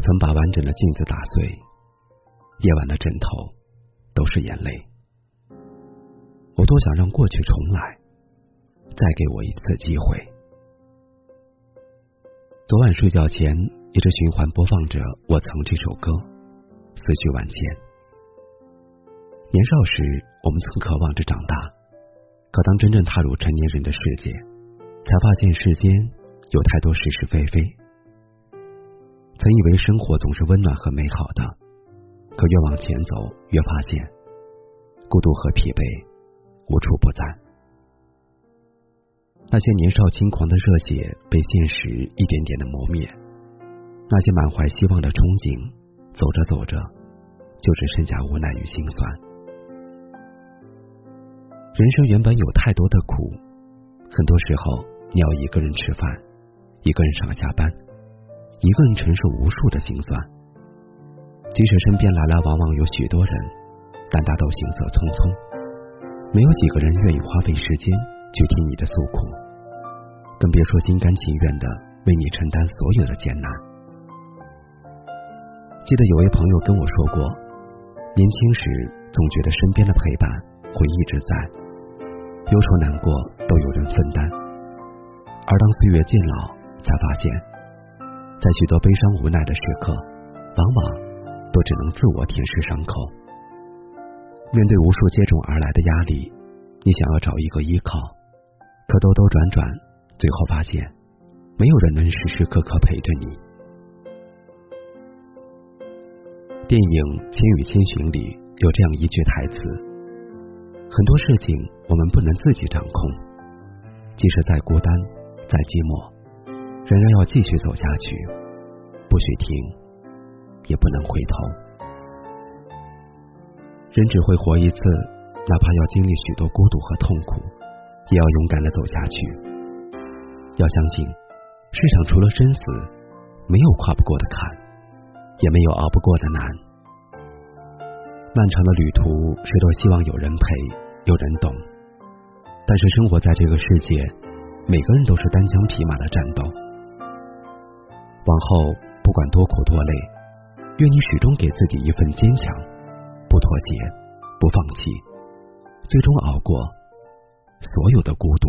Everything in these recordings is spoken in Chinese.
我曾把完整的镜子打碎，夜晚的枕头都是眼泪。我多想让过去重来，再给我一次机会。昨晚睡觉前一直循环播放着《我曾》这首歌，思绪万千。年少时，我们曾渴望着长大，可当真正踏入成年人的世界，才发现世间有太多是是非非。曾以为生活总是温暖和美好的，可越往前走，越发现孤独和疲惫无处不在。那些年少轻狂的热血被现实一点点的磨灭，那些满怀希望的憧憬，走着走着就只剩下无奈与心酸。人生原本有太多的苦，很多时候你要一个人吃饭，一个人上下班。一个人承受无数的心酸，即使身边来来往往有许多人，但大都行色匆匆，没有几个人愿意花费时间去听你的诉苦，更别说心甘情愿的为你承担所有的艰难。记得有位朋友跟我说过，年轻时总觉得身边的陪伴会一直在，忧愁难过都有人分担，而当岁月渐老，才发现。在许多悲伤无奈的时刻，往往都只能自我舔舐伤口。面对无数接踵而来的压力，你想要找一个依靠，可兜兜转转，最后发现没有人能时时刻刻陪着你。电影《千与千寻》里有这样一句台词：“很多事情我们不能自己掌控，即使再孤单、再寂寞。”仍然要继续走下去，不许停，也不能回头。人只会活一次，哪怕要经历许多孤独和痛苦，也要勇敢的走下去。要相信，世上除了生死，没有跨不过的坎，也没有熬不过的难。漫长的旅途，谁都希望有人陪，有人懂。但是生活在这个世界，每个人都是单枪匹马的战斗。往后不管多苦多累，愿你始终给自己一份坚强，不妥协，不放弃，最终熬过所有的孤独。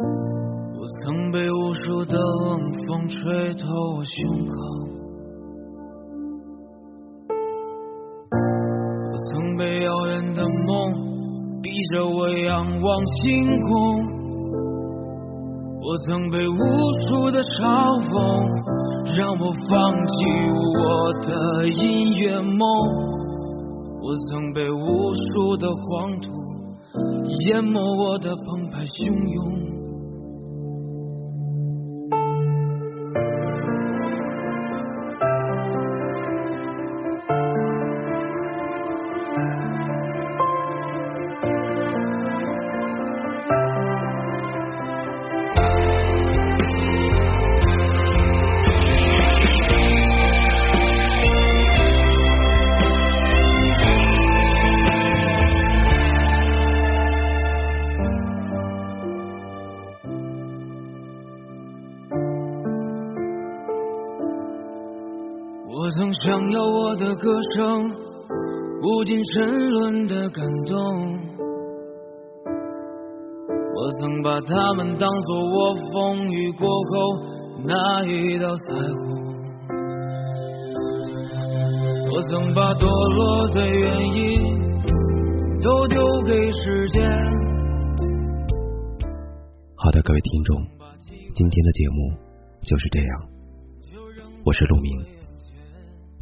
我曾被无数的冷风吹透我胸口，我曾被遥远的梦逼着我仰望星空。我曾被无数的嘲讽，让我放弃我的音乐梦。我曾被无数的黄土淹没我的澎湃汹涌。想要我的歌声无尽沉沦的感动，我曾把他们当作我风雨过后那一道彩虹，我曾把堕落的原因都丢给时间。好的，各位听众，今天的节目就是这样，我是陆明。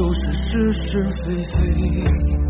就是是是非非。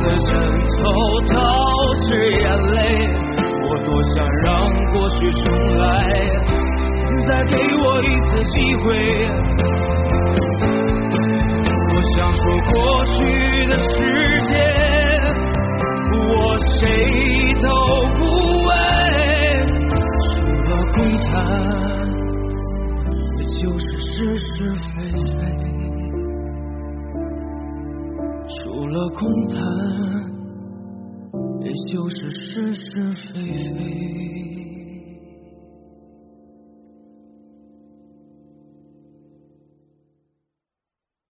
的枕头都是眼泪我多想让过去重来再给我一次机会我想说过去的时间我谁都不为除了空谈也就是事。非除了空谈，也就是是是非非。